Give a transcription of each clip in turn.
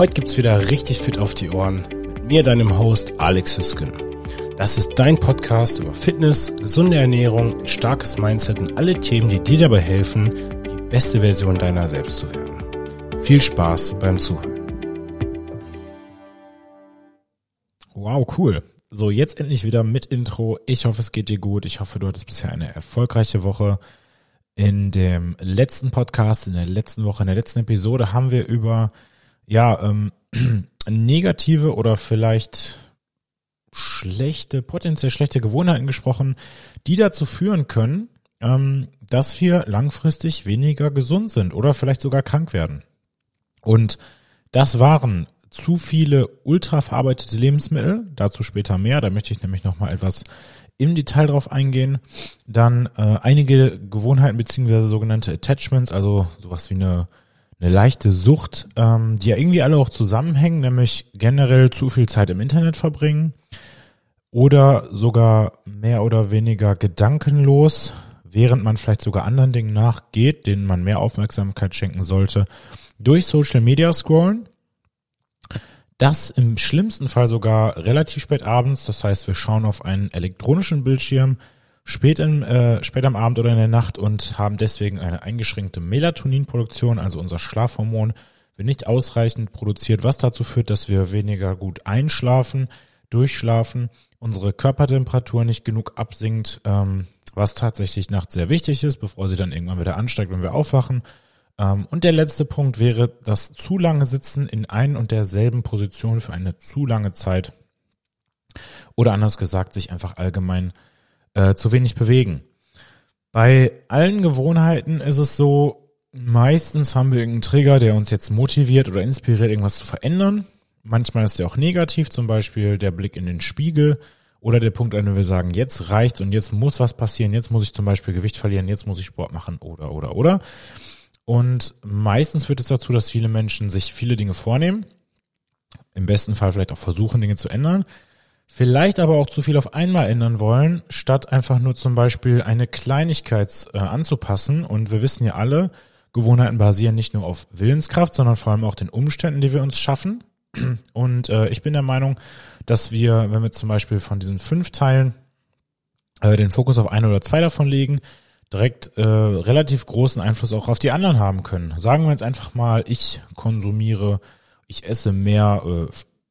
Heute gibt's wieder richtig fit auf die Ohren mit mir, deinem Host Alex Hüsken. Das ist dein Podcast über Fitness, gesunde Ernährung, starkes Mindset und alle Themen, die dir dabei helfen, die beste Version deiner selbst zu werden. Viel Spaß beim Zuhören. Wow, cool. So, jetzt endlich wieder mit Intro. Ich hoffe, es geht dir gut. Ich hoffe, du hattest bisher eine erfolgreiche Woche. In dem letzten Podcast, in der letzten Woche, in der letzten Episode haben wir über ja, ähm, negative oder vielleicht schlechte, potenziell schlechte Gewohnheiten gesprochen, die dazu führen können, ähm, dass wir langfristig weniger gesund sind oder vielleicht sogar krank werden. Und das waren zu viele ultraverarbeitete Lebensmittel, dazu später mehr, da möchte ich nämlich nochmal etwas im Detail drauf eingehen. Dann äh, einige Gewohnheiten beziehungsweise sogenannte Attachments, also sowas wie eine eine leichte Sucht, ähm, die ja irgendwie alle auch zusammenhängen, nämlich generell zu viel Zeit im Internet verbringen oder sogar mehr oder weniger gedankenlos, während man vielleicht sogar anderen Dingen nachgeht, denen man mehr Aufmerksamkeit schenken sollte, durch Social Media scrollen. Das im schlimmsten Fall sogar relativ spät abends, das heißt, wir schauen auf einen elektronischen Bildschirm, spät, im, äh, spät am Abend oder in der Nacht und haben deswegen eine eingeschränkte Melatoninproduktion, also unser Schlafhormon, wird nicht ausreichend produziert, was dazu führt, dass wir weniger gut einschlafen, durchschlafen, unsere Körpertemperatur nicht genug absinkt, ähm, was tatsächlich nachts sehr wichtig ist, bevor sie dann irgendwann wieder ansteigt, wenn wir aufwachen. Ähm, und der letzte Punkt wäre das zu lange Sitzen in ein und derselben Position für eine zu lange Zeit. Oder anders gesagt, sich einfach allgemein äh, zu wenig bewegen. Bei allen Gewohnheiten ist es so, meistens haben wir irgendeinen Trigger, der uns jetzt motiviert oder inspiriert, irgendwas zu verändern. Manchmal ist der auch negativ, zum Beispiel der Blick in den Spiegel oder der Punkt, an dem wir sagen, jetzt reicht's und jetzt muss was passieren, jetzt muss ich zum Beispiel Gewicht verlieren, jetzt muss ich Sport machen oder, oder, oder. Und meistens führt es dazu, dass viele Menschen sich viele Dinge vornehmen, im besten Fall vielleicht auch versuchen, Dinge zu ändern, vielleicht aber auch zu viel auf einmal ändern wollen, statt einfach nur zum Beispiel eine Kleinigkeit äh, anzupassen. Und wir wissen ja alle, Gewohnheiten basieren nicht nur auf Willenskraft, sondern vor allem auch den Umständen, die wir uns schaffen. Und äh, ich bin der Meinung, dass wir, wenn wir zum Beispiel von diesen fünf Teilen äh, den Fokus auf ein oder zwei davon legen, direkt äh, relativ großen Einfluss auch auf die anderen haben können. Sagen wir jetzt einfach mal, ich konsumiere, ich esse mehr äh,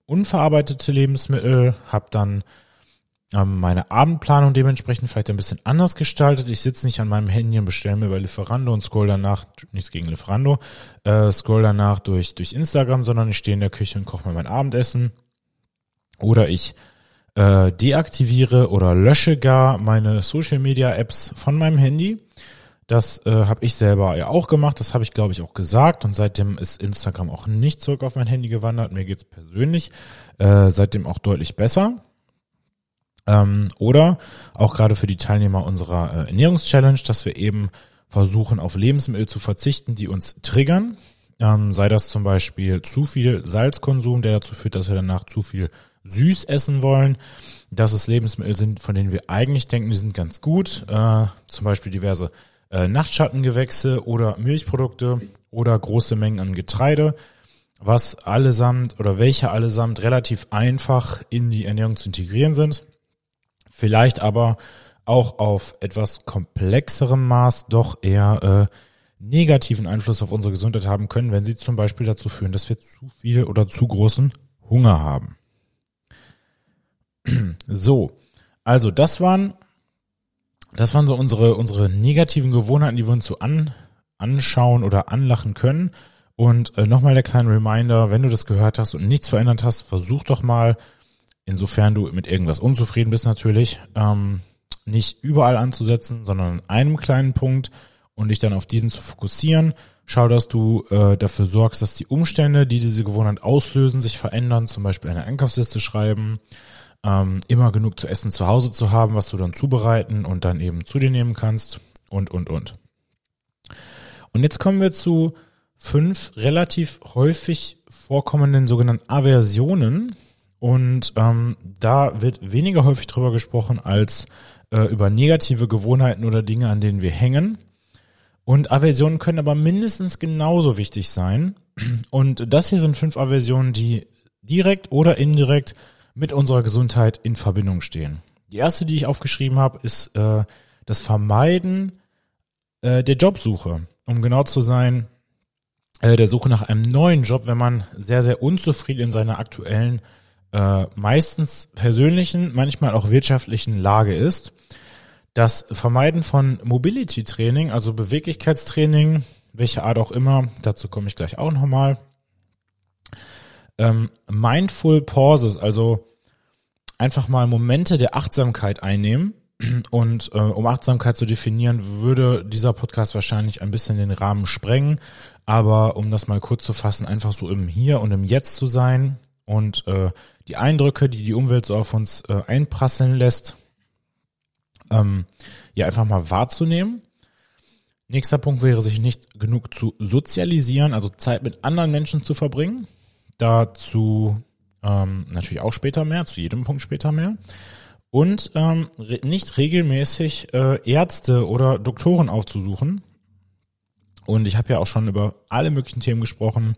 unverarbeitete Lebensmittel, habe dann ähm, meine Abendplanung dementsprechend vielleicht ein bisschen anders gestaltet. Ich sitze nicht an meinem Handy und bestelle mir bei Lieferando und scroll danach, nichts gegen Lieferando, äh, scroll danach durch, durch Instagram, sondern ich stehe in der Küche und koche mir mein Abendessen. Oder ich äh, deaktiviere oder lösche gar meine Social Media Apps von meinem Handy das äh, habe ich selber ja auch gemacht, das habe ich glaube ich auch gesagt und seitdem ist Instagram auch nicht zurück auf mein Handy gewandert. Mir geht's persönlich äh, seitdem auch deutlich besser. Ähm, oder auch gerade für die Teilnehmer unserer äh, Ernährungschallenge, dass wir eben versuchen auf Lebensmittel zu verzichten, die uns triggern. Ähm, sei das zum Beispiel zu viel Salzkonsum, der dazu führt, dass wir danach zu viel süß essen wollen. Dass es Lebensmittel sind, von denen wir eigentlich denken, die sind ganz gut. Äh, zum Beispiel diverse äh, Nachtschattengewächse oder Milchprodukte oder große Mengen an Getreide, was allesamt oder welche allesamt relativ einfach in die Ernährung zu integrieren sind. Vielleicht aber auch auf etwas komplexerem Maß doch eher äh, negativen Einfluss auf unsere Gesundheit haben können, wenn sie zum Beispiel dazu führen, dass wir zu viel oder zu großen Hunger haben. So, also das waren das waren so unsere, unsere negativen Gewohnheiten, die wir uns so an, anschauen oder anlachen können. Und äh, nochmal der kleine Reminder, wenn du das gehört hast und nichts verändert hast, versuch doch mal, insofern du mit irgendwas unzufrieden bist natürlich, ähm, nicht überall anzusetzen, sondern an einem kleinen Punkt und dich dann auf diesen zu fokussieren. Schau, dass du äh, dafür sorgst, dass die Umstände, die diese Gewohnheit auslösen, sich verändern. Zum Beispiel eine Einkaufsliste schreiben, ähm, immer genug zu essen zu Hause zu haben, was du dann zubereiten und dann eben zu dir nehmen kannst und, und, und. Und jetzt kommen wir zu fünf relativ häufig vorkommenden sogenannten Aversionen. Und ähm, da wird weniger häufig drüber gesprochen als äh, über negative Gewohnheiten oder Dinge, an denen wir hängen. Und Aversionen können aber mindestens genauso wichtig sein, Und das hier sind fünf Aversionen, die direkt oder indirekt mit unserer Gesundheit in Verbindung stehen. Die erste, die ich aufgeschrieben habe, ist äh, das Vermeiden äh, der Jobsuche. Um genau zu sein, äh, der Suche nach einem neuen Job, wenn man sehr, sehr unzufrieden in seiner aktuellen, äh, meistens persönlichen, manchmal auch wirtschaftlichen Lage ist. Das Vermeiden von Mobility Training, also Beweglichkeitstraining, welche Art auch immer, dazu komme ich gleich auch nochmal. Ähm, Mindful Pauses, also einfach mal Momente der Achtsamkeit einnehmen. Und äh, um Achtsamkeit zu definieren, würde dieser Podcast wahrscheinlich ein bisschen den Rahmen sprengen. Aber um das mal kurz zu fassen, einfach so im Hier und im Jetzt zu sein und äh, die Eindrücke, die die Umwelt so auf uns äh, einprasseln lässt, ähm, ja einfach mal wahrzunehmen. Nächster Punkt wäre, sich nicht genug zu sozialisieren, also Zeit mit anderen Menschen zu verbringen. Dazu ähm, natürlich auch später mehr, zu jedem Punkt später mehr. Und ähm, nicht regelmäßig äh, Ärzte oder Doktoren aufzusuchen. Und ich habe ja auch schon über alle möglichen Themen gesprochen,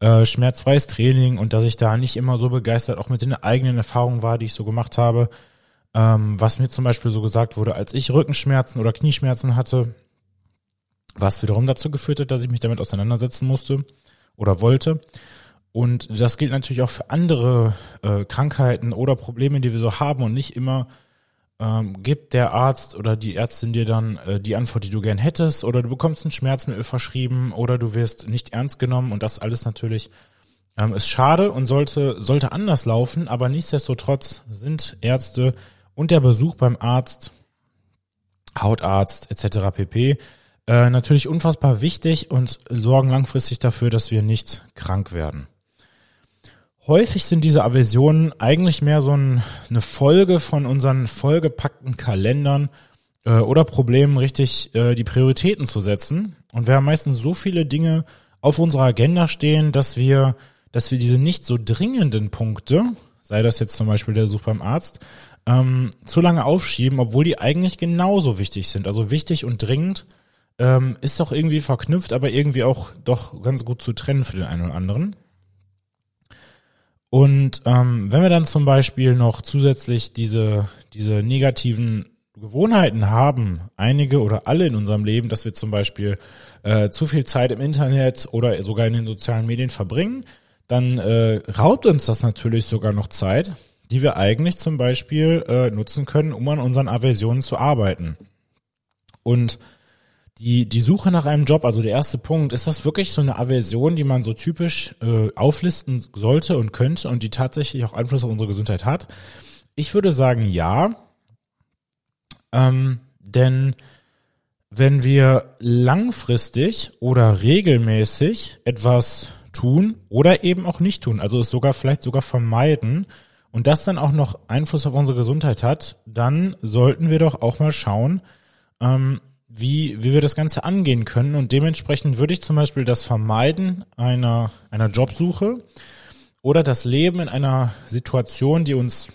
äh, schmerzfreies Training und dass ich da nicht immer so begeistert auch mit den eigenen Erfahrungen war, die ich so gemacht habe. Ähm, was mir zum Beispiel so gesagt wurde, als ich Rückenschmerzen oder Knieschmerzen hatte, was wiederum dazu geführt hat, dass ich mich damit auseinandersetzen musste oder wollte. Und das gilt natürlich auch für andere äh, Krankheiten oder Probleme, die wir so haben und nicht immer ähm, gibt der Arzt oder die Ärztin dir dann äh, die Antwort, die du gern hättest oder du bekommst ein Schmerzmittel verschrieben oder du wirst nicht ernst genommen und das alles natürlich ähm, ist schade und sollte, sollte anders laufen, aber nichtsdestotrotz sind Ärzte und der Besuch beim Arzt, Hautarzt etc. pp. Äh, natürlich unfassbar wichtig und sorgen langfristig dafür, dass wir nicht krank werden. Häufig sind diese Aversionen eigentlich mehr so ein, eine Folge von unseren vollgepackten Kalendern äh, oder Problemen, richtig äh, die Prioritäten zu setzen. Und wir haben meistens so viele Dinge auf unserer Agenda stehen, dass wir, dass wir diese nicht so dringenden Punkte, sei das jetzt zum Beispiel der Besuch beim Arzt, ähm, zu lange aufschieben, obwohl die eigentlich genauso wichtig sind. Also wichtig und dringend ähm, ist doch irgendwie verknüpft, aber irgendwie auch doch ganz gut zu trennen für den einen oder anderen. Und ähm, wenn wir dann zum Beispiel noch zusätzlich diese, diese negativen Gewohnheiten haben, einige oder alle in unserem Leben, dass wir zum Beispiel äh, zu viel Zeit im Internet oder sogar in den sozialen Medien verbringen, dann äh, raubt uns das natürlich sogar noch Zeit, die wir eigentlich zum Beispiel äh, nutzen können, um an unseren Aversionen zu arbeiten. Und die, die Suche nach einem Job, also der erste Punkt, ist das wirklich so eine Aversion, die man so typisch äh, auflisten sollte und könnte und die tatsächlich auch Einfluss auf unsere Gesundheit hat? Ich würde sagen ja, ähm, denn wenn wir langfristig oder regelmäßig etwas tun oder eben auch nicht tun, also es sogar vielleicht sogar vermeiden und das dann auch noch Einfluss auf unsere Gesundheit hat, dann sollten wir doch auch mal schauen, ähm, wie, wie wir das Ganze angehen können. Und dementsprechend würde ich zum Beispiel das Vermeiden einer, einer Jobsuche oder das Leben in einer Situation, die uns,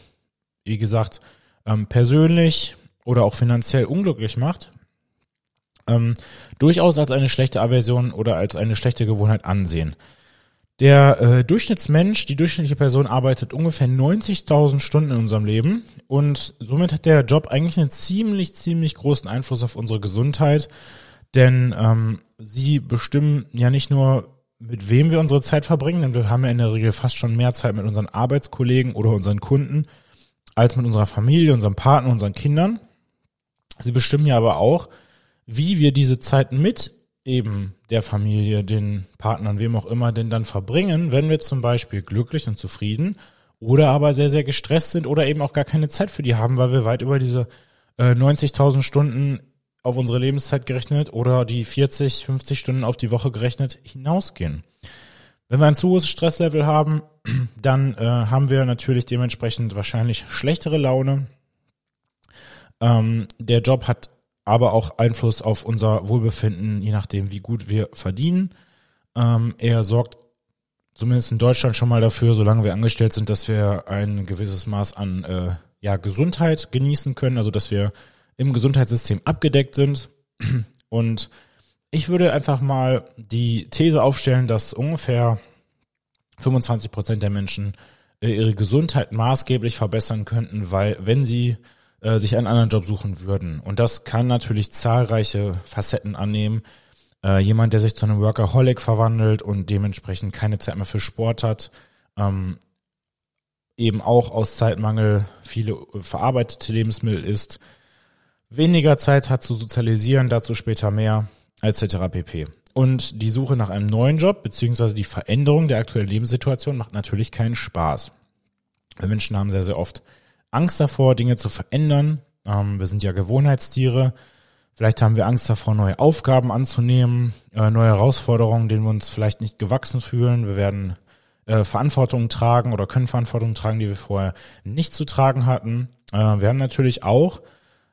wie gesagt, ähm, persönlich oder auch finanziell unglücklich macht, ähm, durchaus als eine schlechte Aversion oder als eine schlechte Gewohnheit ansehen. Der äh, Durchschnittsmensch, die durchschnittliche Person arbeitet ungefähr 90.000 Stunden in unserem Leben und somit hat der Job eigentlich einen ziemlich, ziemlich großen Einfluss auf unsere Gesundheit, denn ähm, sie bestimmen ja nicht nur, mit wem wir unsere Zeit verbringen, denn wir haben ja in der Regel fast schon mehr Zeit mit unseren Arbeitskollegen oder unseren Kunden als mit unserer Familie, unserem Partner, unseren Kindern. Sie bestimmen ja aber auch, wie wir diese Zeit mit eben der Familie, den Partnern, wem auch immer, denn dann verbringen, wenn wir zum Beispiel glücklich und zufrieden oder aber sehr, sehr gestresst sind oder eben auch gar keine Zeit für die haben, weil wir weit über diese äh, 90.000 Stunden auf unsere Lebenszeit gerechnet oder die 40, 50 Stunden auf die Woche gerechnet hinausgehen. Wenn wir ein zu hohes Stresslevel haben, dann äh, haben wir natürlich dementsprechend wahrscheinlich schlechtere Laune. Ähm, der Job hat aber auch Einfluss auf unser Wohlbefinden, je nachdem, wie gut wir verdienen. Ähm, er sorgt zumindest in Deutschland schon mal dafür, solange wir angestellt sind, dass wir ein gewisses Maß an äh, ja, Gesundheit genießen können, also dass wir im Gesundheitssystem abgedeckt sind. Und ich würde einfach mal die These aufstellen, dass ungefähr 25 Prozent der Menschen äh, ihre Gesundheit maßgeblich verbessern könnten, weil wenn sie äh, sich einen anderen Job suchen würden. Und das kann natürlich zahlreiche Facetten annehmen. Äh, jemand, der sich zu einem Workaholic verwandelt und dementsprechend keine Zeit mehr für Sport hat, ähm, eben auch aus Zeitmangel viele verarbeitete Lebensmittel isst, weniger Zeit hat zu sozialisieren, dazu später mehr, etc. pp. Und die Suche nach einem neuen Job beziehungsweise die Veränderung der aktuellen Lebenssituation macht natürlich keinen Spaß. Menschen haben sehr, sehr oft Angst davor, Dinge zu verändern. Ähm, wir sind ja Gewohnheitstiere. Vielleicht haben wir Angst davor, neue Aufgaben anzunehmen, äh, neue Herausforderungen, denen wir uns vielleicht nicht gewachsen fühlen. Wir werden äh, Verantwortung tragen oder können Verantwortung tragen, die wir vorher nicht zu tragen hatten. Äh, wir haben natürlich auch,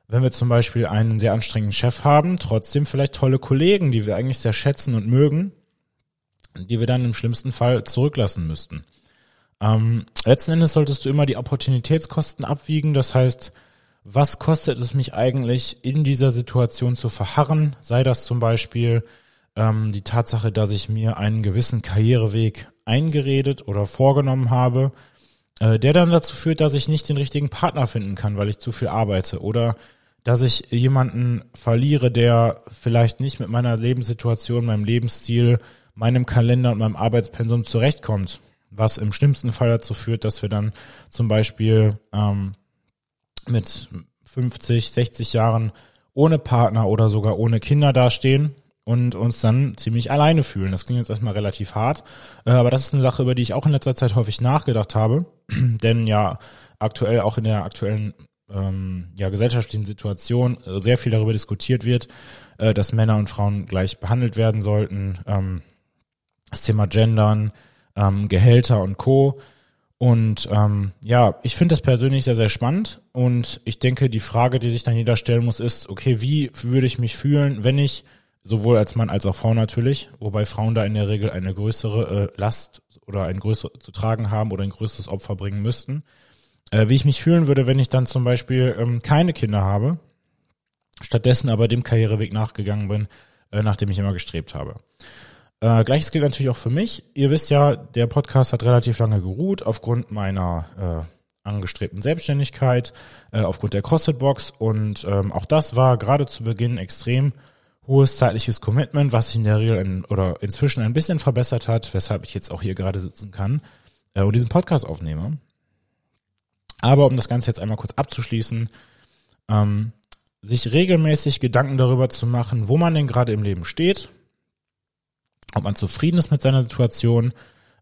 wenn wir zum Beispiel einen sehr anstrengenden Chef haben, trotzdem vielleicht tolle Kollegen, die wir eigentlich sehr schätzen und mögen, die wir dann im schlimmsten Fall zurücklassen müssten. Ähm, letzten Endes solltest du immer die Opportunitätskosten abwiegen. Das heißt, was kostet es mich eigentlich, in dieser Situation zu verharren? Sei das zum Beispiel ähm, die Tatsache, dass ich mir einen gewissen Karriereweg eingeredet oder vorgenommen habe, äh, der dann dazu führt, dass ich nicht den richtigen Partner finden kann, weil ich zu viel arbeite oder dass ich jemanden verliere, der vielleicht nicht mit meiner Lebenssituation, meinem Lebensstil, meinem Kalender und meinem Arbeitspensum zurechtkommt was im schlimmsten Fall dazu führt, dass wir dann zum Beispiel ähm, mit 50, 60 Jahren ohne Partner oder sogar ohne Kinder dastehen und uns dann ziemlich alleine fühlen. Das klingt jetzt erstmal relativ hart, äh, aber das ist eine Sache, über die ich auch in letzter Zeit häufig nachgedacht habe, denn ja aktuell auch in der aktuellen ähm, ja, gesellschaftlichen Situation äh, sehr viel darüber diskutiert wird, äh, dass Männer und Frauen gleich behandelt werden sollten. Ähm, das Thema Gendern, ähm, Gehälter und Co. Und ähm, ja, ich finde das persönlich sehr, sehr spannend. Und ich denke, die Frage, die sich dann jeder stellen muss, ist, okay, wie würde ich mich fühlen, wenn ich, sowohl als Mann als auch Frau natürlich, wobei Frauen da in der Regel eine größere äh, Last oder ein größeres zu tragen haben oder ein größeres Opfer bringen müssten, äh, wie ich mich fühlen würde, wenn ich dann zum Beispiel ähm, keine Kinder habe, stattdessen aber dem Karriereweg nachgegangen bin, äh, nach dem ich immer gestrebt habe. Äh, Gleiches gilt natürlich auch für mich. Ihr wisst ja, der Podcast hat relativ lange geruht aufgrund meiner äh, angestrebten Selbstständigkeit, äh, aufgrund der CrossFit-Box und ähm, auch das war gerade zu Beginn extrem hohes zeitliches Commitment, was sich in der Regel in, oder inzwischen ein bisschen verbessert hat, weshalb ich jetzt auch hier gerade sitzen kann äh, und diesen Podcast aufnehme. Aber um das Ganze jetzt einmal kurz abzuschließen, ähm, sich regelmäßig Gedanken darüber zu machen, wo man denn gerade im Leben steht, ob man zufrieden ist mit seiner Situation,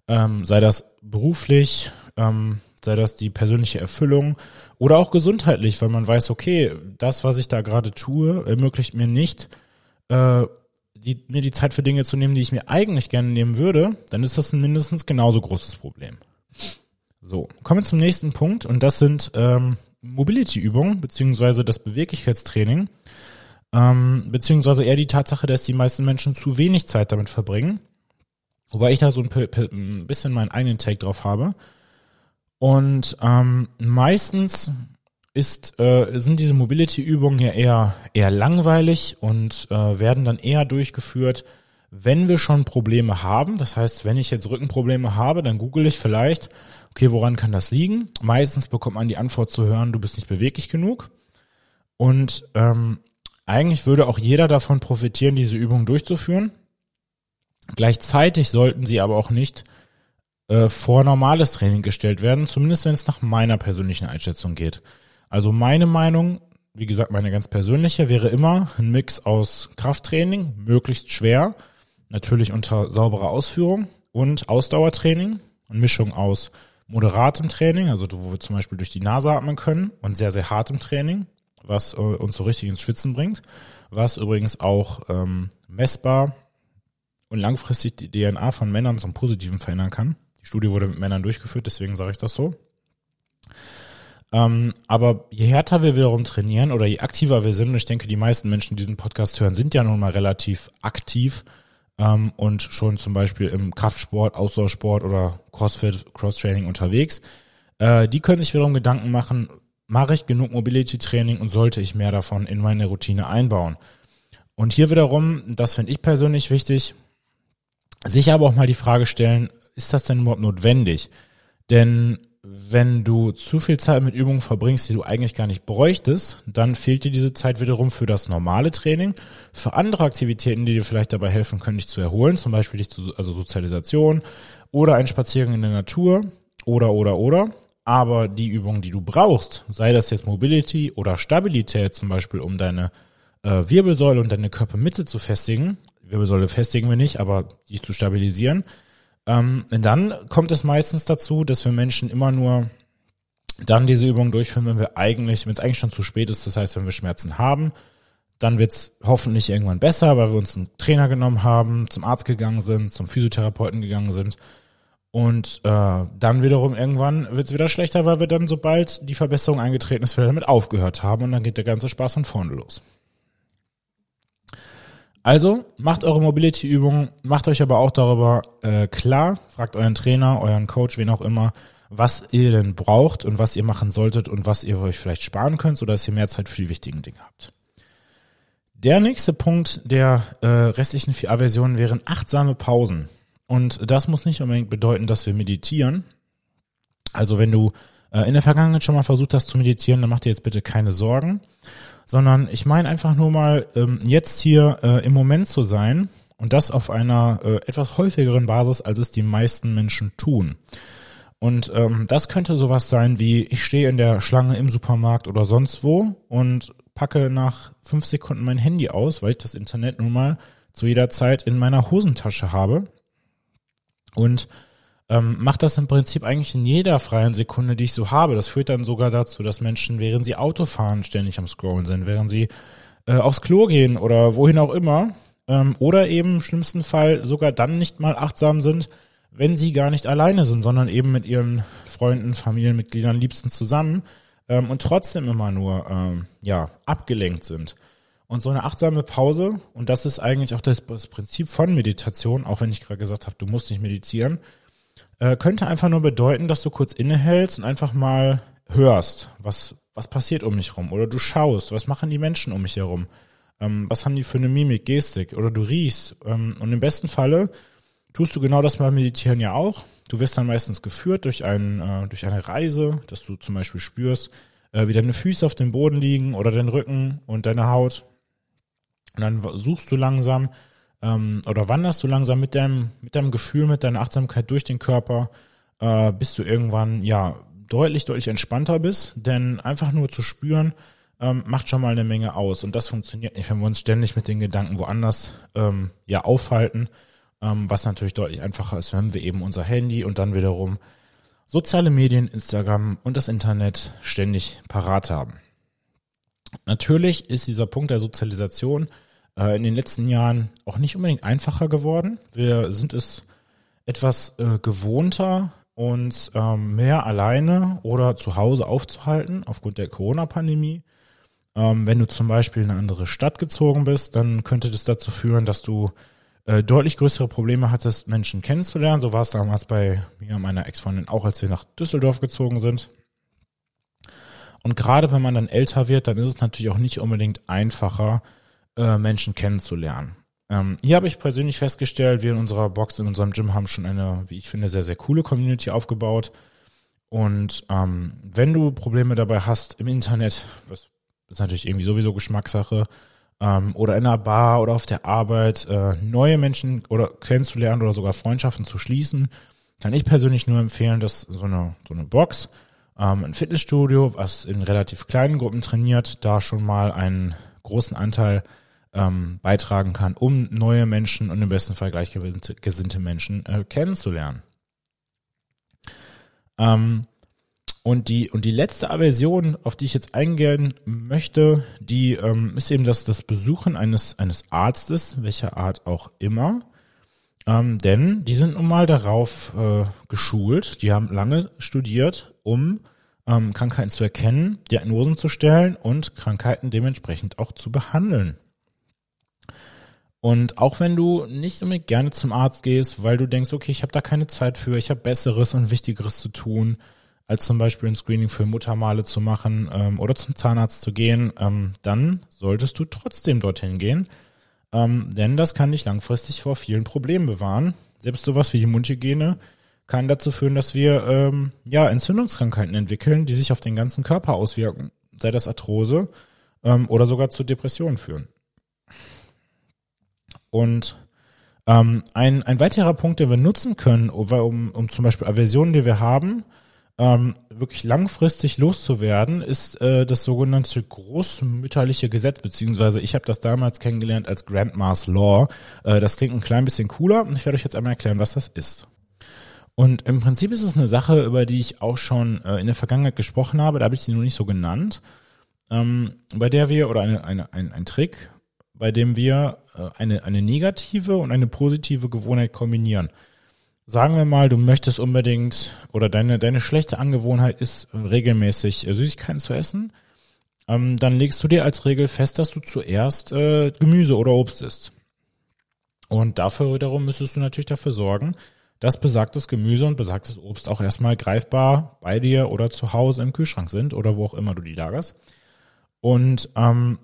ähm, sei das beruflich, ähm, sei das die persönliche Erfüllung oder auch gesundheitlich, weil man weiß, okay, das, was ich da gerade tue, ermöglicht mir nicht, äh, die, mir die Zeit für Dinge zu nehmen, die ich mir eigentlich gerne nehmen würde, dann ist das ein mindestens genauso großes Problem. So, kommen wir zum nächsten Punkt und das sind ähm, Mobility-Übungen beziehungsweise das Beweglichkeitstraining. Ähm, beziehungsweise eher die Tatsache, dass die meisten Menschen zu wenig Zeit damit verbringen. Wobei ich da so ein, ein bisschen meinen eigenen Take drauf habe. Und ähm, meistens ist, äh, sind diese Mobility-Übungen ja eher, eher langweilig und äh, werden dann eher durchgeführt, wenn wir schon Probleme haben. Das heißt, wenn ich jetzt Rückenprobleme habe, dann google ich vielleicht, okay, woran kann das liegen? Meistens bekommt man die Antwort zu hören, du bist nicht beweglich genug. Und ähm, eigentlich würde auch jeder davon profitieren, diese Übung durchzuführen. Gleichzeitig sollten sie aber auch nicht äh, vor normales Training gestellt werden, zumindest wenn es nach meiner persönlichen Einschätzung geht. Also meine Meinung, wie gesagt, meine ganz persönliche, wäre immer ein Mix aus Krafttraining, möglichst schwer, natürlich unter sauberer Ausführung und Ausdauertraining, eine Mischung aus moderatem Training, also wo wir zum Beispiel durch die Nase atmen können und sehr, sehr hartem Training, was äh, uns so richtig ins Schwitzen bringt, was übrigens auch ähm, messbar und langfristig die DNA von Männern zum Positiven verändern kann. Die Studie wurde mit Männern durchgeführt, deswegen sage ich das so. Ähm, aber je härter wir wiederum trainieren oder je aktiver wir sind, und ich denke, die meisten Menschen, die diesen Podcast hören, sind ja nun mal relativ aktiv ähm, und schon zum Beispiel im Kraftsport, Ausdauersport oder Crossfit, Crosstraining unterwegs, äh, die können sich wiederum Gedanken machen, mache ich genug Mobility Training und sollte ich mehr davon in meine Routine einbauen? Und hier wiederum, das finde ich persönlich wichtig, sich aber auch mal die Frage stellen, ist das denn überhaupt notwendig? Denn wenn du zu viel Zeit mit Übungen verbringst, die du eigentlich gar nicht bräuchtest, dann fehlt dir diese Zeit wiederum für das normale Training, für andere Aktivitäten, die dir vielleicht dabei helfen können, dich zu erholen, zum Beispiel dich zu, also Sozialisation oder ein Spaziergang in der Natur oder, oder, oder. Aber die Übungen, die du brauchst, sei das jetzt Mobility oder Stabilität zum Beispiel, um deine äh, Wirbelsäule und deine Körpermitte zu festigen, Wirbelsäule festigen wir nicht, aber die zu stabilisieren, ähm, dann kommt es meistens dazu, dass wir Menschen immer nur dann diese Übung durchführen, wenn wir eigentlich, wenn es eigentlich schon zu spät ist, das heißt, wenn wir Schmerzen haben, dann wird es hoffentlich irgendwann besser, weil wir uns einen Trainer genommen haben, zum Arzt gegangen sind, zum Physiotherapeuten gegangen sind. Und äh, dann wiederum irgendwann wird es wieder schlechter, weil wir dann, sobald die Verbesserung eingetreten ist, wieder damit aufgehört haben und dann geht der ganze Spaß von vorne los. Also macht eure Mobility-Übungen, macht euch aber auch darüber äh, klar, fragt euren Trainer, euren Coach, wen auch immer, was ihr denn braucht und was ihr machen solltet und was ihr euch vielleicht sparen könnt, sodass ihr mehr Zeit für die wichtigen Dinge habt. Der nächste Punkt der äh, restlichen vier Aversionen wären achtsame Pausen. Und das muss nicht unbedingt bedeuten, dass wir meditieren. Also wenn du äh, in der Vergangenheit schon mal versucht hast zu meditieren, dann mach dir jetzt bitte keine Sorgen sondern ich meine einfach nur mal, ähm, jetzt hier äh, im Moment zu sein und das auf einer äh, etwas häufigeren Basis, als es die meisten Menschen tun. Und ähm, das könnte sowas sein wie, ich stehe in der Schlange im Supermarkt oder sonst wo und packe nach fünf Sekunden mein Handy aus, weil ich das Internet nun mal zu jeder Zeit in meiner Hosentasche habe. Und ähm, macht das im Prinzip eigentlich in jeder freien Sekunde, die ich so habe. Das führt dann sogar dazu, dass Menschen, während sie Auto fahren, ständig am Scrollen sind, während sie äh, aufs Klo gehen oder wohin auch immer. Ähm, oder eben im schlimmsten Fall sogar dann nicht mal achtsam sind, wenn sie gar nicht alleine sind, sondern eben mit ihren Freunden, Familienmitgliedern, Liebsten zusammen ähm, und trotzdem immer nur ähm, ja abgelenkt sind. Und so eine achtsame Pause, und das ist eigentlich auch das, das Prinzip von Meditation, auch wenn ich gerade gesagt habe, du musst nicht meditieren, äh, könnte einfach nur bedeuten, dass du kurz innehältst und einfach mal hörst, was, was passiert um mich rum. Oder du schaust, was machen die Menschen um mich herum. Ähm, was haben die für eine Mimik, Gestik. Oder du riechst. Ähm, und im besten Falle tust du genau das beim Meditieren ja auch. Du wirst dann meistens geführt durch, ein, äh, durch eine Reise, dass du zum Beispiel spürst, äh, wie deine Füße auf dem Boden liegen oder dein Rücken und deine Haut. Und dann suchst du langsam ähm, oder wanderst du langsam mit deinem, mit deinem Gefühl, mit deiner Achtsamkeit durch den Körper, äh, bis du irgendwann ja deutlich, deutlich entspannter bist. Denn einfach nur zu spüren, ähm, macht schon mal eine Menge aus. Und das funktioniert nicht, wenn wir uns ständig mit den Gedanken woanders ähm, ja aufhalten, ähm, was natürlich deutlich einfacher ist, wenn wir eben unser Handy und dann wiederum soziale Medien, Instagram und das Internet ständig parat haben. Natürlich ist dieser Punkt der Sozialisation in den letzten Jahren auch nicht unbedingt einfacher geworden. Wir sind es etwas äh, gewohnter, uns ähm, mehr alleine oder zu Hause aufzuhalten aufgrund der Corona-Pandemie. Ähm, wenn du zum Beispiel in eine andere Stadt gezogen bist, dann könnte das dazu führen, dass du äh, deutlich größere Probleme hattest, Menschen kennenzulernen. So war es damals bei mir und meiner Ex-Freundin auch, als wir nach Düsseldorf gezogen sind. Und gerade wenn man dann älter wird, dann ist es natürlich auch nicht unbedingt einfacher, äh, Menschen kennenzulernen. Ähm, hier habe ich persönlich festgestellt, wir in unserer Box, in unserem Gym haben schon eine, wie ich finde, sehr, sehr coole Community aufgebaut. Und ähm, wenn du Probleme dabei hast im Internet, das ist natürlich irgendwie sowieso Geschmackssache, ähm, oder in einer Bar oder auf der Arbeit äh, neue Menschen oder kennenzulernen oder sogar Freundschaften zu schließen, kann ich persönlich nur empfehlen, dass so eine, so eine Box, ähm, ein Fitnessstudio, was in relativ kleinen Gruppen trainiert, da schon mal einen großen Anteil ähm, beitragen kann, um neue Menschen und im besten Fall gleichgesinnte Menschen äh, kennenzulernen. Ähm, und die, und die letzte Aversion, auf die ich jetzt eingehen möchte, die ähm, ist eben das, das Besuchen eines, eines Arztes, welcher Art auch immer. Ähm, denn die sind nun mal darauf äh, geschult, die haben lange studiert, um ähm, Krankheiten zu erkennen, Diagnosen zu stellen und Krankheiten dementsprechend auch zu behandeln. Und auch wenn du nicht unbedingt gerne zum Arzt gehst, weil du denkst, okay, ich habe da keine Zeit für, ich habe Besseres und Wichtigeres zu tun, als zum Beispiel ein Screening für Muttermale zu machen ähm, oder zum Zahnarzt zu gehen, ähm, dann solltest du trotzdem dorthin gehen, ähm, denn das kann dich langfristig vor vielen Problemen bewahren. Selbst sowas wie die Mundhygiene kann dazu führen, dass wir ähm, ja Entzündungskrankheiten entwickeln, die sich auf den ganzen Körper auswirken, sei das Arthrose ähm, oder sogar zu Depressionen führen. Und ähm, ein, ein weiterer Punkt, den wir nutzen können, um, um zum Beispiel Aversionen, die wir haben, ähm, wirklich langfristig loszuwerden, ist äh, das sogenannte großmütterliche Gesetz, beziehungsweise ich habe das damals kennengelernt als Grandma's Law. Äh, das klingt ein klein bisschen cooler und ich werde euch jetzt einmal erklären, was das ist. Und im Prinzip ist es eine Sache, über die ich auch schon äh, in der Vergangenheit gesprochen habe, da habe ich sie nur nicht so genannt, ähm, bei der wir, oder eine, eine, ein, ein Trick, bei dem wir eine, eine negative und eine positive Gewohnheit kombinieren. Sagen wir mal, du möchtest unbedingt oder deine, deine schlechte Angewohnheit ist, regelmäßig äh, Süßigkeiten zu essen, ähm, dann legst du dir als Regel fest, dass du zuerst äh, Gemüse oder Obst isst. Und dafür wiederum müsstest du natürlich dafür sorgen, dass besagtes Gemüse und besagtes Obst auch erstmal greifbar bei dir oder zu Hause im Kühlschrank sind oder wo auch immer du die lagerst. Und ähm,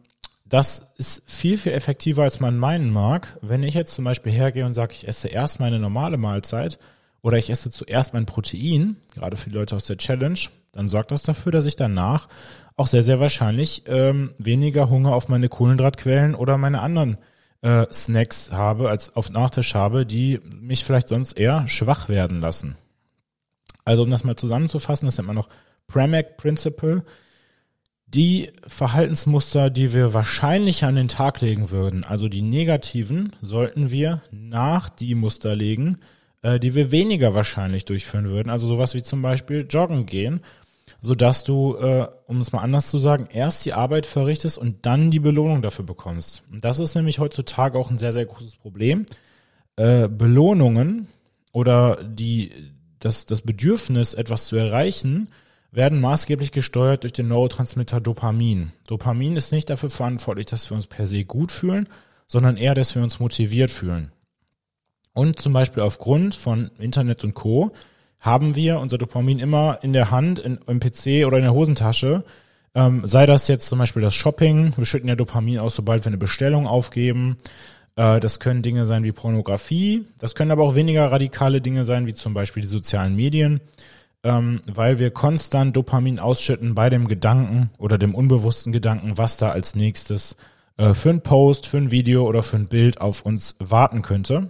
das ist viel, viel effektiver, als man meinen mag. Wenn ich jetzt zum Beispiel hergehe und sage, ich esse erst meine normale Mahlzeit oder ich esse zuerst mein Protein, gerade für die Leute aus der Challenge, dann sorgt das dafür, dass ich danach auch sehr, sehr wahrscheinlich ähm, weniger Hunger auf meine Kohlenhydratquellen oder meine anderen äh, Snacks habe, als auf Nachtisch habe, die mich vielleicht sonst eher schwach werden lassen. Also um das mal zusammenzufassen, das nennt man noch Pramac Principle die Verhaltensmuster, die wir wahrscheinlich an den Tag legen würden, also die negativen, sollten wir nach die Muster legen, äh, die wir weniger wahrscheinlich durchführen würden. Also sowas wie zum Beispiel joggen gehen, sodass du, äh, um es mal anders zu sagen, erst die Arbeit verrichtest und dann die Belohnung dafür bekommst. Und das ist nämlich heutzutage auch ein sehr, sehr großes Problem. Äh, Belohnungen oder die, das, das Bedürfnis, etwas zu erreichen, werden maßgeblich gesteuert durch den Neurotransmitter Dopamin. Dopamin ist nicht dafür verantwortlich, dass wir uns per se gut fühlen, sondern eher, dass wir uns motiviert fühlen. Und zum Beispiel aufgrund von Internet und Co. haben wir unser Dopamin immer in der Hand, in, im PC oder in der Hosentasche. Ähm, sei das jetzt zum Beispiel das Shopping. Wir schütten ja Dopamin aus, sobald wir eine Bestellung aufgeben. Äh, das können Dinge sein wie Pornografie. Das können aber auch weniger radikale Dinge sein, wie zum Beispiel die sozialen Medien ähm, weil wir konstant Dopamin ausschütten bei dem Gedanken oder dem unbewussten Gedanken, was da als nächstes äh, für ein Post, für ein Video oder für ein Bild auf uns warten könnte.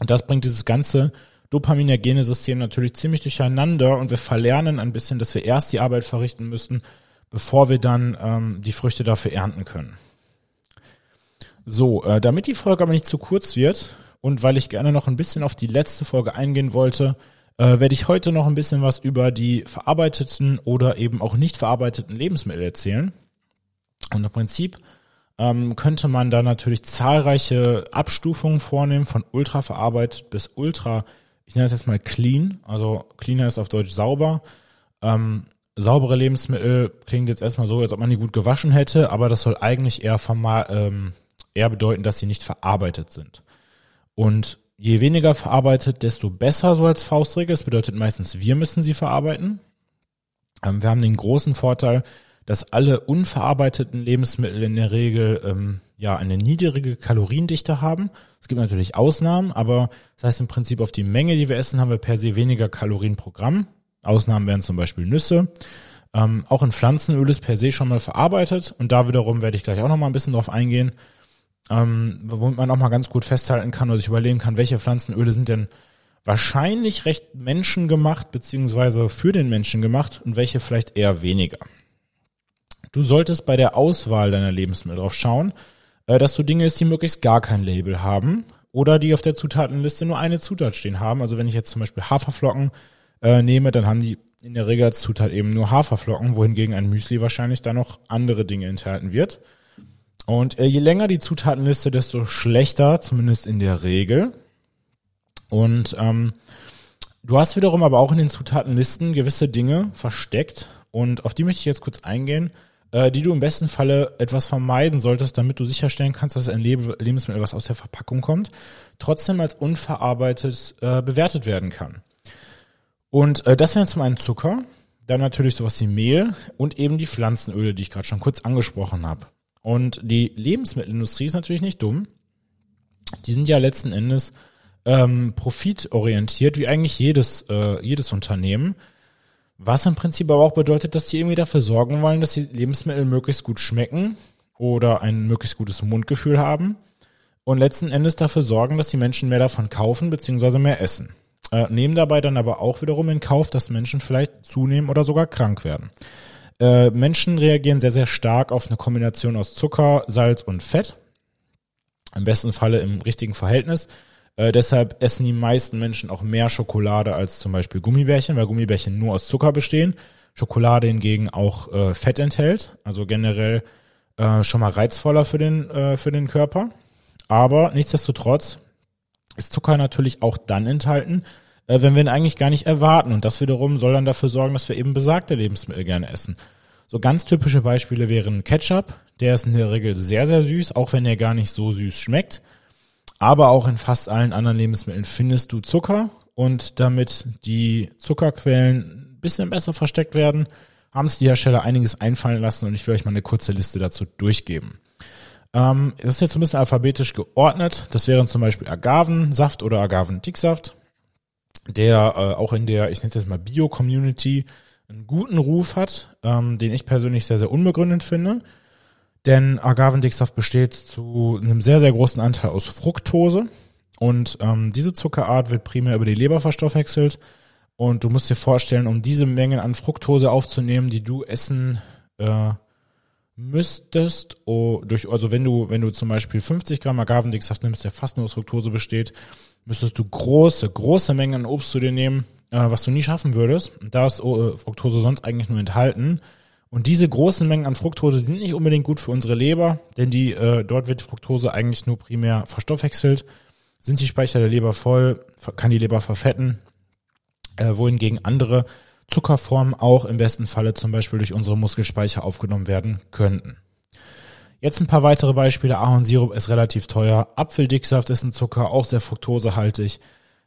Und das bringt dieses ganze dopaminergene System natürlich ziemlich durcheinander und wir verlernen ein bisschen, dass wir erst die Arbeit verrichten müssen, bevor wir dann ähm, die Früchte dafür ernten können. So, äh, damit die Folge aber nicht zu kurz wird und weil ich gerne noch ein bisschen auf die letzte Folge eingehen wollte, äh, werde ich heute noch ein bisschen was über die verarbeiteten oder eben auch nicht verarbeiteten Lebensmittel erzählen. Und im Prinzip ähm, könnte man da natürlich zahlreiche Abstufungen vornehmen, von ultra verarbeitet bis ultra, ich nenne es jetzt mal clean. Also clean heißt auf Deutsch sauber. Ähm, saubere Lebensmittel klingt jetzt erstmal so, als ob man die gut gewaschen hätte, aber das soll eigentlich eher, ähm, eher bedeuten, dass sie nicht verarbeitet sind. Und je weniger verarbeitet, desto besser so als Faustregel. Das bedeutet meistens, wir müssen sie verarbeiten. Ähm, wir haben den großen Vorteil, dass alle unverarbeiteten Lebensmittel in der Regel ähm, ja eine niedrige Kaloriendichte haben. Es gibt natürlich Ausnahmen, aber das heißt im Prinzip auf die Menge, die wir essen, haben wir per se weniger Kalorien pro Gramm. Ausnahmen wären zum Beispiel Nüsse. Ähm, auch ein Pflanzenöl ist per se schon mal verarbeitet und da wiederum werde ich gleich auch noch mal ein bisschen drauf eingehen ähm, womit man auch mal ganz gut festhalten kann oder sich überlegen kann, welche Pflanzenöle sind denn wahrscheinlich recht menschengemacht, beziehungsweise für den Menschen gemacht und welche vielleicht eher weniger. Du solltest bei der Auswahl deiner Lebensmittel darauf schauen, äh, dass du Dinge isst, die möglichst gar kein Label haben oder die auf der Zutatenliste nur eine Zutat stehen haben. Also wenn ich jetzt zum Beispiel Haferflocken äh, nehme, dann haben die in der Regel als Zutat eben nur Haferflocken, wohingegen ein Müsli wahrscheinlich da noch andere Dinge enthalten wird. Und äh, je länger die Zutatenliste, desto schlechter, zumindest in der Regel. Und ähm, du hast wiederum aber auch in den Zutatenlisten gewisse Dinge versteckt. Und auf die möchte ich jetzt kurz eingehen, äh, die du im besten Falle etwas vermeiden solltest, damit du sicherstellen kannst, dass ein Leb Lebensmittel, was aus der Verpackung kommt, trotzdem als unverarbeitet äh, bewertet werden kann. Und äh, das wäre zum einen Zucker, dann natürlich sowas wie Mehl und eben die Pflanzenöle, die ich gerade schon kurz angesprochen habe. Und die Lebensmittelindustrie ist natürlich nicht dumm. die sind ja letzten Endes ähm, profitorientiert, wie eigentlich jedes, äh, jedes Unternehmen. Was im Prinzip aber auch bedeutet, dass die irgendwie dafür sorgen wollen, dass die Lebensmittel möglichst gut schmecken oder ein möglichst gutes Mundgefühl haben und letzten Endes dafür sorgen, dass die Menschen mehr davon kaufen bzw. mehr essen. Äh, nehmen dabei dann aber auch wiederum in Kauf, dass Menschen vielleicht zunehmen oder sogar krank werden. Äh, Menschen reagieren sehr, sehr stark auf eine Kombination aus Zucker, Salz und Fett. Im besten Falle im richtigen Verhältnis. Äh, deshalb essen die meisten Menschen auch mehr Schokolade als zum Beispiel Gummibärchen, weil Gummibärchen nur aus Zucker bestehen. Schokolade hingegen auch äh, Fett enthält, also generell äh, schon mal reizvoller für den, äh, für den Körper. Aber nichtsdestotrotz ist Zucker natürlich auch dann enthalten, äh, wenn wir ihn eigentlich gar nicht erwarten. Und das wiederum soll dann dafür sorgen, dass wir eben besagte Lebensmittel gerne essen. So ganz typische Beispiele wären Ketchup. Der ist in der Regel sehr, sehr süß, auch wenn er gar nicht so süß schmeckt. Aber auch in fast allen anderen Lebensmitteln findest du Zucker und damit die Zuckerquellen ein bisschen besser versteckt werden, haben es die Hersteller einiges einfallen lassen und ich will euch mal eine kurze Liste dazu durchgeben. Ähm, das ist jetzt ein bisschen alphabetisch geordnet. Das wären zum Beispiel Agavensaft oder Agavendicksaft, der äh, auch in der, ich nenne es jetzt mal Bio-Community, einen guten Ruf hat, ähm, den ich persönlich sehr, sehr unbegründet finde. Denn Agavendicksaft besteht zu einem sehr, sehr großen Anteil aus Fructose. Und ähm, diese Zuckerart wird primär über die Leber verstoffwechselt. Und du musst dir vorstellen, um diese Mengen an Fructose aufzunehmen, die du essen äh, müsstest, oh, durch, also wenn du, wenn du zum Beispiel 50 Gramm Agavendicksaft nimmst, der fast nur aus Fructose besteht, müsstest du große, große Mengen an Obst zu dir nehmen, äh, was du nie schaffen würdest. Da ist oh, Fructose sonst eigentlich nur enthalten. Und diese großen Mengen an Fructose sind nicht unbedingt gut für unsere Leber, denn die, äh, dort wird Fructose eigentlich nur primär verstoffwechselt. Sind die Speicher der Leber voll, kann die Leber verfetten, äh, wohingegen andere Zuckerformen auch im besten Falle zum Beispiel durch unsere Muskelspeicher aufgenommen werden könnten. Jetzt ein paar weitere Beispiele. Ahornsirup ist relativ teuer. Apfeldicksaft ist ein Zucker, auch sehr fruktosehaltig.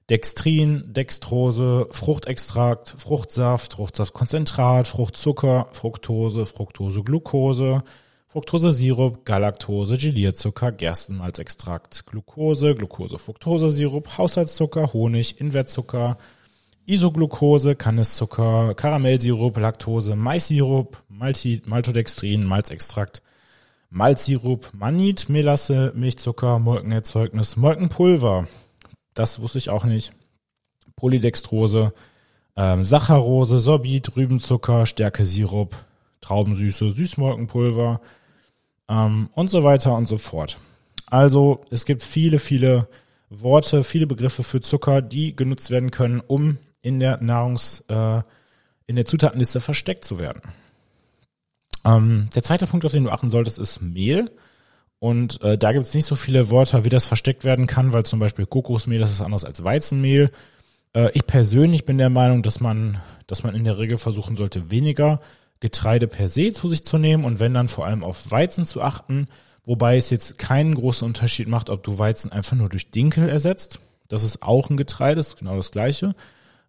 Dextrin, Dextrose, Fruchtextrakt, Fruchtsaft, Fruchtsaftkonzentrat, Fruchtzucker, Fructose, Fructoseglucose, Fructosesirup, Galaktose, Gelierzucker, Gerstenmalzextrakt, Glucose, Glucose-Fructosesirup, Haushaltszucker, Honig, Invertzucker, Isoglucose, Canniszucker, Karamellsirup, Laktose, Maissirup, Malti, Maltodextrin, Malzextrakt, Malzsirup, Manit, Melasse, Milchzucker, Molkenerzeugnis, Molkenpulver, das wusste ich auch nicht. Polydextrose, ähm, Saccharose, Sorbit, Rübenzucker, Stärkesirup, Traubensüße, Süßmolkenpulver ähm, und so weiter und so fort. Also es gibt viele, viele Worte, viele Begriffe für Zucker, die genutzt werden können, um in der Nahrungs, äh, in der Zutatenliste versteckt zu werden. Ähm, der zweite Punkt, auf den du achten solltest, ist Mehl. Und äh, da gibt es nicht so viele Wörter, wie das versteckt werden kann, weil zum Beispiel Kokosmehl, das ist anders als Weizenmehl. Äh, ich persönlich bin der Meinung, dass man, dass man in der Regel versuchen sollte, weniger Getreide per se zu sich zu nehmen und wenn dann vor allem auf Weizen zu achten, wobei es jetzt keinen großen Unterschied macht, ob du Weizen einfach nur durch Dinkel ersetzt. Das ist auch ein Getreide, ist genau das gleiche.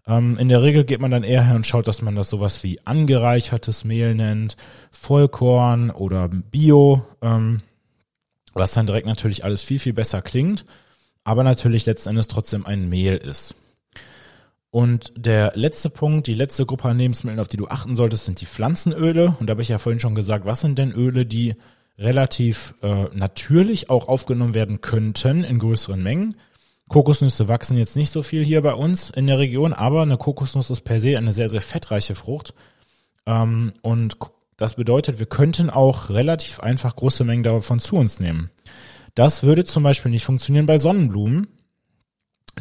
Ähm, in der Regel geht man dann eher her und schaut, dass man das sowas wie angereichertes Mehl nennt, Vollkorn oder Bio. Ähm, was dann direkt natürlich alles viel, viel besser klingt, aber natürlich letzten Endes trotzdem ein Mehl ist. Und der letzte Punkt, die letzte Gruppe an Lebensmitteln, auf die du achten solltest, sind die Pflanzenöle. Und da habe ich ja vorhin schon gesagt, was sind denn Öle, die relativ äh, natürlich auch aufgenommen werden könnten in größeren Mengen. Kokosnüsse wachsen jetzt nicht so viel hier bei uns in der Region, aber eine Kokosnuss ist per se eine sehr, sehr fettreiche Frucht. Ähm, und das bedeutet, wir könnten auch relativ einfach große Mengen davon zu uns nehmen. Das würde zum Beispiel nicht funktionieren bei Sonnenblumen,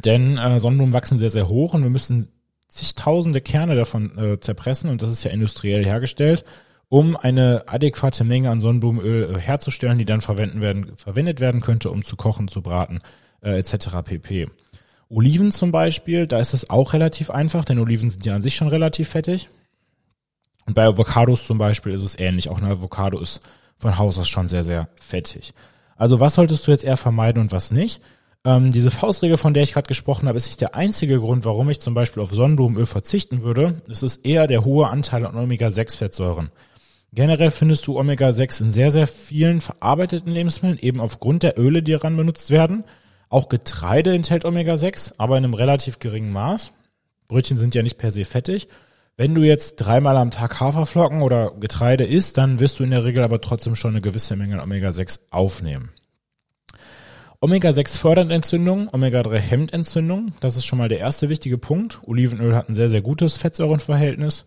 denn äh, Sonnenblumen wachsen sehr, sehr hoch und wir müssen zigtausende Kerne davon äh, zerpressen und das ist ja industriell hergestellt, um eine adäquate Menge an Sonnenblumenöl äh, herzustellen, die dann verwenden werden, verwendet werden könnte, um zu kochen, zu braten äh, etc. pp. Oliven zum Beispiel, da ist es auch relativ einfach, denn Oliven sind ja an sich schon relativ fettig. Und bei Avocados zum Beispiel ist es ähnlich. Auch eine Avocado ist von Haus aus schon sehr, sehr fettig. Also was solltest du jetzt eher vermeiden und was nicht? Ähm, diese Faustregel, von der ich gerade gesprochen habe, ist nicht der einzige Grund, warum ich zum Beispiel auf Sonnenblumenöl verzichten würde. Es ist eher der hohe Anteil an Omega-6-Fettsäuren. Generell findest du Omega-6 in sehr, sehr vielen verarbeiteten Lebensmitteln, eben aufgrund der Öle, die daran benutzt werden. Auch Getreide enthält Omega-6, aber in einem relativ geringen Maß. Brötchen sind ja nicht per se fettig. Wenn du jetzt dreimal am Tag Haferflocken oder Getreide isst, dann wirst du in der Regel aber trotzdem schon eine gewisse Menge Omega-6 aufnehmen. Omega-6 fördert Entzündung, Omega-3 hemmt Entzündung. Das ist schon mal der erste wichtige Punkt. Olivenöl hat ein sehr, sehr gutes Fettsäurenverhältnis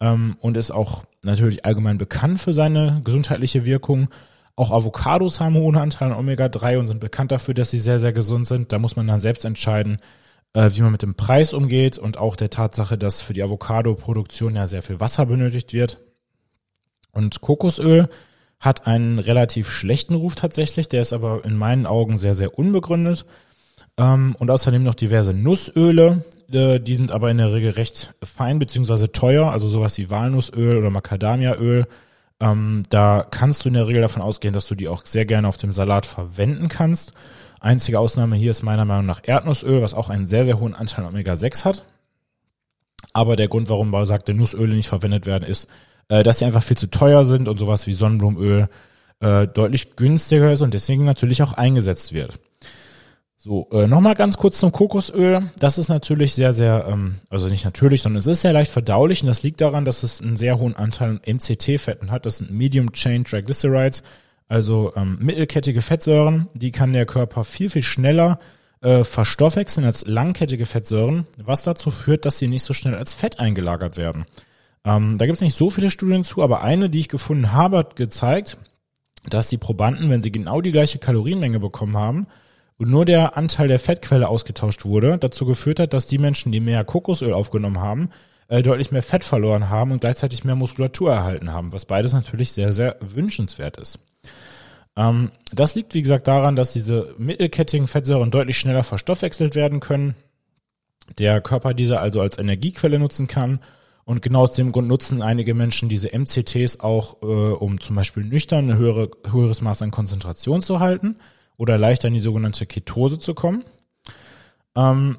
ähm, und ist auch natürlich allgemein bekannt für seine gesundheitliche Wirkung. Auch Avocados haben hohen Anteil an Omega-3 und sind bekannt dafür, dass sie sehr, sehr gesund sind. Da muss man dann selbst entscheiden, äh, wie man mit dem Preis umgeht und auch der Tatsache, dass für die Avocado-Produktion ja sehr viel Wasser benötigt wird. Und Kokosöl hat einen relativ schlechten Ruf tatsächlich, der ist aber in meinen Augen sehr, sehr unbegründet. Ähm, und außerdem noch diverse Nussöle, äh, die sind aber in der Regel recht fein beziehungsweise teuer, also sowas wie Walnussöl oder Macadamiaöl. Ähm, da kannst du in der Regel davon ausgehen, dass du die auch sehr gerne auf dem Salat verwenden kannst. Einzige Ausnahme hier ist meiner Meinung nach Erdnussöl, was auch einen sehr, sehr hohen Anteil an Omega-6 hat. Aber der Grund, warum besagte Nussöle nicht verwendet werden, ist, äh, dass sie einfach viel zu teuer sind und sowas wie Sonnenblumenöl äh, deutlich günstiger ist und deswegen natürlich auch eingesetzt wird. So, äh, nochmal ganz kurz zum Kokosöl. Das ist natürlich sehr, sehr, ähm, also nicht natürlich, sondern es ist sehr leicht verdaulich und das liegt daran, dass es einen sehr hohen Anteil an MCT-Fetten hat. Das sind Medium Chain Triglycerides, also ähm, mittelkettige Fettsäuren. Die kann der Körper viel, viel schneller äh, verstoffwechseln als langkettige Fettsäuren, was dazu führt, dass sie nicht so schnell als Fett eingelagert werden. Ähm, da gibt es nicht so viele Studien zu, aber eine, die ich gefunden habe, hat gezeigt, dass die Probanden, wenn sie genau die gleiche Kalorienmenge bekommen haben und nur der Anteil der Fettquelle ausgetauscht wurde, dazu geführt hat, dass die Menschen, die mehr Kokosöl aufgenommen haben, äh, deutlich mehr Fett verloren haben und gleichzeitig mehr Muskulatur erhalten haben, was beides natürlich sehr, sehr wünschenswert ist. Ähm, das liegt, wie gesagt, daran, dass diese mittelkettigen Fettsäuren deutlich schneller verstoffwechselt werden können, der Körper diese also als Energiequelle nutzen kann. Und genau aus dem Grund nutzen einige Menschen diese MCTs auch, äh, um zum Beispiel nüchtern ein höhere, höheres Maß an Konzentration zu halten oder leichter in die sogenannte Ketose zu kommen. Ähm,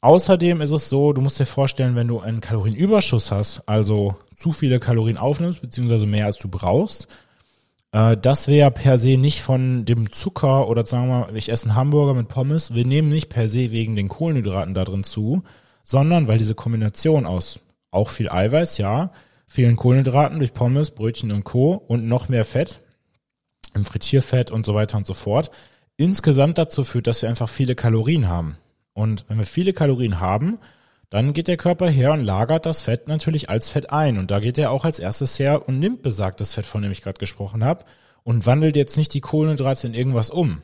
außerdem ist es so, du musst dir vorstellen, wenn du einen Kalorienüberschuss hast, also zu viele Kalorien aufnimmst, beziehungsweise mehr als du brauchst, äh, das wäre per se nicht von dem Zucker oder sagen wir mal, ich esse einen Hamburger mit Pommes, wir nehmen nicht per se wegen den Kohlenhydraten da drin zu, sondern weil diese Kombination aus auch viel Eiweiß, ja. Vielen Kohlenhydraten durch Pommes, Brötchen und Co. und noch mehr Fett im Frittierfett und so weiter und so fort. Insgesamt dazu führt, dass wir einfach viele Kalorien haben. Und wenn wir viele Kalorien haben, dann geht der Körper her und lagert das Fett natürlich als Fett ein. Und da geht er auch als erstes her und nimmt besagtes Fett, von dem ich gerade gesprochen habe, und wandelt jetzt nicht die Kohlenhydrate in irgendwas um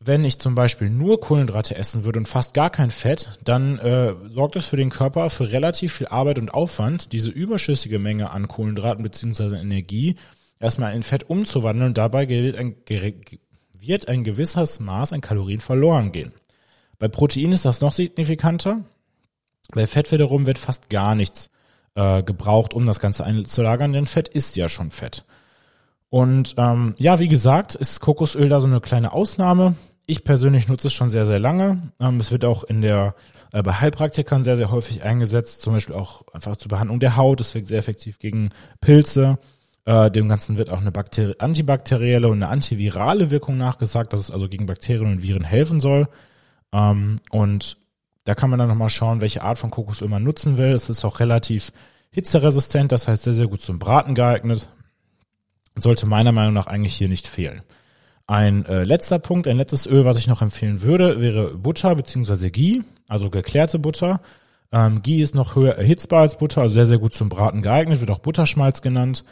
wenn ich zum Beispiel nur Kohlenhydrate essen würde und fast gar kein Fett, dann äh, sorgt es für den Körper für relativ viel Arbeit und Aufwand, diese überschüssige Menge an Kohlenhydraten beziehungsweise Energie erstmal in Fett umzuwandeln und dabei wird ein, wird ein gewisses Maß an Kalorien verloren gehen. Bei Protein ist das noch signifikanter. Bei Fett wiederum wird fast gar nichts äh, gebraucht, um das Ganze einzulagern, denn Fett ist ja schon Fett. Und ähm, ja, wie gesagt, ist Kokosöl da so eine kleine Ausnahme. Ich persönlich nutze es schon sehr, sehr lange. Ähm, es wird auch in der äh, bei Heilpraktikern sehr, sehr häufig eingesetzt, zum Beispiel auch einfach zur Behandlung der Haut. Es wirkt sehr effektiv gegen Pilze. Äh, dem Ganzen wird auch eine Bakteri antibakterielle und eine antivirale Wirkung nachgesagt, dass es also gegen Bakterien und Viren helfen soll. Ähm, und da kann man dann nochmal schauen, welche Art von Kokosöl man nutzen will. Es ist auch relativ hitzeresistent, das heißt sehr, sehr gut zum Braten geeignet sollte meiner Meinung nach eigentlich hier nicht fehlen. Ein äh, letzter Punkt, ein letztes Öl, was ich noch empfehlen würde, wäre Butter bzw. Ghee, also geklärte Butter. Ähm, Ghee ist noch höher erhitzbar als Butter, also sehr, sehr gut zum Braten geeignet, wird auch Butterschmalz genannt.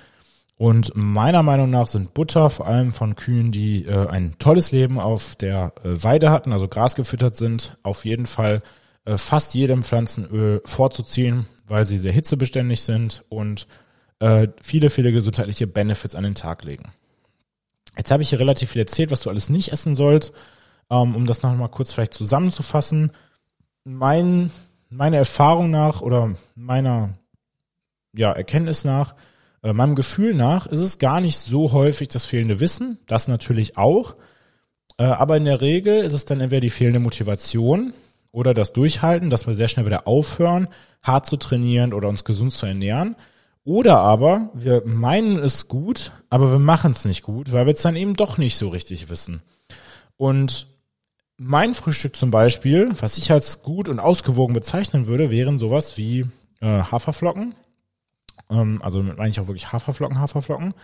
Und meiner Meinung nach sind Butter, vor allem von Kühen, die äh, ein tolles Leben auf der äh, Weide hatten, also Gras gefüttert sind, auf jeden Fall äh, fast jedem Pflanzenöl vorzuziehen, weil sie sehr hitzebeständig sind und äh, viele, viele gesundheitliche Benefits an den Tag legen. Jetzt habe ich hier relativ viel erzählt, was du alles nicht essen sollst. Ähm, um das nochmal kurz vielleicht zusammenzufassen. Mein, meine Erfahrung nach oder meiner ja, Erkenntnis nach, äh, meinem Gefühl nach, ist es gar nicht so häufig das fehlende Wissen. Das natürlich auch. Äh, aber in der Regel ist es dann entweder die fehlende Motivation oder das Durchhalten, dass wir sehr schnell wieder aufhören, hart zu trainieren oder uns gesund zu ernähren. Oder aber wir meinen es gut, aber wir machen es nicht gut, weil wir es dann eben doch nicht so richtig wissen. Und mein Frühstück zum Beispiel, was ich als gut und ausgewogen bezeichnen würde, wären sowas wie äh, Haferflocken. Ähm, also meine ich auch wirklich Haferflocken, Haferflocken.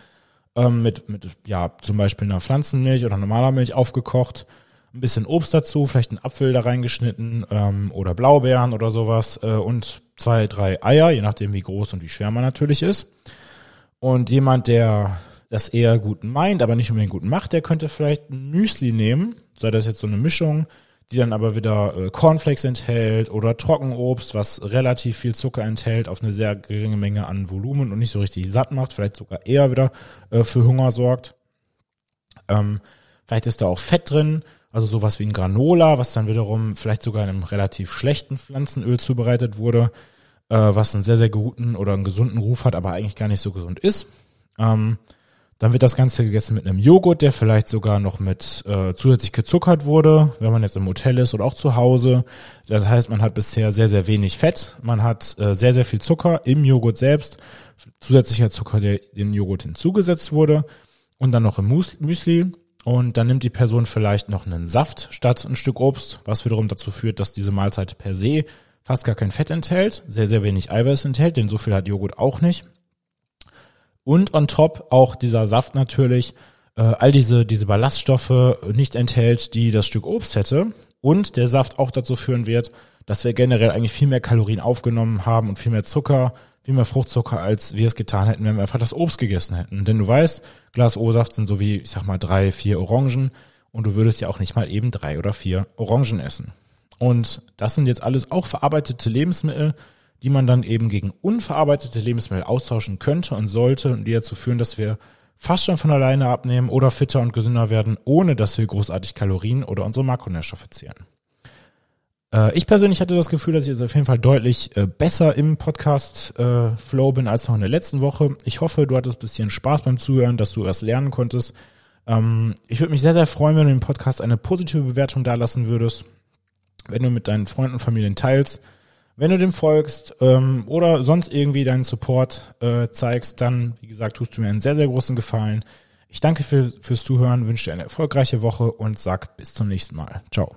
Ähm, mit, mit, ja, zum Beispiel einer Pflanzenmilch oder normaler Milch aufgekocht. Ein bisschen Obst dazu, vielleicht einen Apfel da reingeschnitten ähm, oder Blaubeeren oder sowas äh, und zwei, drei Eier, je nachdem wie groß und wie schwer man natürlich ist. Und jemand, der das eher gut meint, aber nicht unbedingt gut macht, der könnte vielleicht ein Müsli nehmen, sei das jetzt so eine Mischung, die dann aber wieder äh, Cornflakes enthält oder Trockenobst, was relativ viel Zucker enthält, auf eine sehr geringe Menge an Volumen und nicht so richtig satt macht, vielleicht sogar eher wieder äh, für Hunger sorgt. Ähm, vielleicht ist da auch Fett drin, also sowas wie ein Granola, was dann wiederum vielleicht sogar in einem relativ schlechten Pflanzenöl zubereitet wurde, äh, was einen sehr, sehr guten oder einen gesunden Ruf hat, aber eigentlich gar nicht so gesund ist. Ähm, dann wird das Ganze gegessen mit einem Joghurt, der vielleicht sogar noch mit äh, zusätzlich gezuckert wurde, wenn man jetzt im Hotel ist oder auch zu Hause. Das heißt, man hat bisher sehr, sehr wenig Fett. Man hat äh, sehr, sehr viel Zucker im Joghurt selbst. Zusätzlicher Zucker, der dem Joghurt hinzugesetzt wurde. Und dann noch im Müsli. Und dann nimmt die Person vielleicht noch einen Saft statt ein Stück Obst, was wiederum dazu führt, dass diese Mahlzeit per se fast gar kein Fett enthält, sehr, sehr wenig Eiweiß enthält, denn so viel hat Joghurt auch nicht. Und on top auch dieser Saft natürlich äh, all diese, diese Ballaststoffe nicht enthält, die das Stück Obst hätte. Und der Saft auch dazu führen wird, dass wir generell eigentlich viel mehr Kalorien aufgenommen haben und viel mehr Zucker, viel mehr Fruchtzucker, als wir es getan hätten, wenn wir einfach das Obst gegessen hätten. Denn du weißt, Glas O-Saft sind so wie, ich sag mal, drei, vier Orangen und du würdest ja auch nicht mal eben drei oder vier Orangen essen. Und das sind jetzt alles auch verarbeitete Lebensmittel, die man dann eben gegen unverarbeitete Lebensmittel austauschen könnte und sollte und die dazu führen, dass wir fast schon von alleine abnehmen oder fitter und gesünder werden, ohne dass wir großartig Kalorien oder unsere Makronährstoffe zehren. Äh, ich persönlich hatte das Gefühl, dass ich jetzt auf jeden Fall deutlich äh, besser im Podcast-Flow äh, bin als noch in der letzten Woche. Ich hoffe, du hattest ein bisschen Spaß beim Zuhören, dass du was lernen konntest. Ähm, ich würde mich sehr, sehr freuen, wenn du dem Podcast eine positive Bewertung dalassen würdest, wenn du mit deinen Freunden und Familien teilst. Wenn du dem folgst ähm, oder sonst irgendwie deinen Support äh, zeigst, dann, wie gesagt, tust du mir einen sehr, sehr großen Gefallen. Ich danke für, fürs Zuhören, wünsche dir eine erfolgreiche Woche und sag bis zum nächsten Mal. Ciao.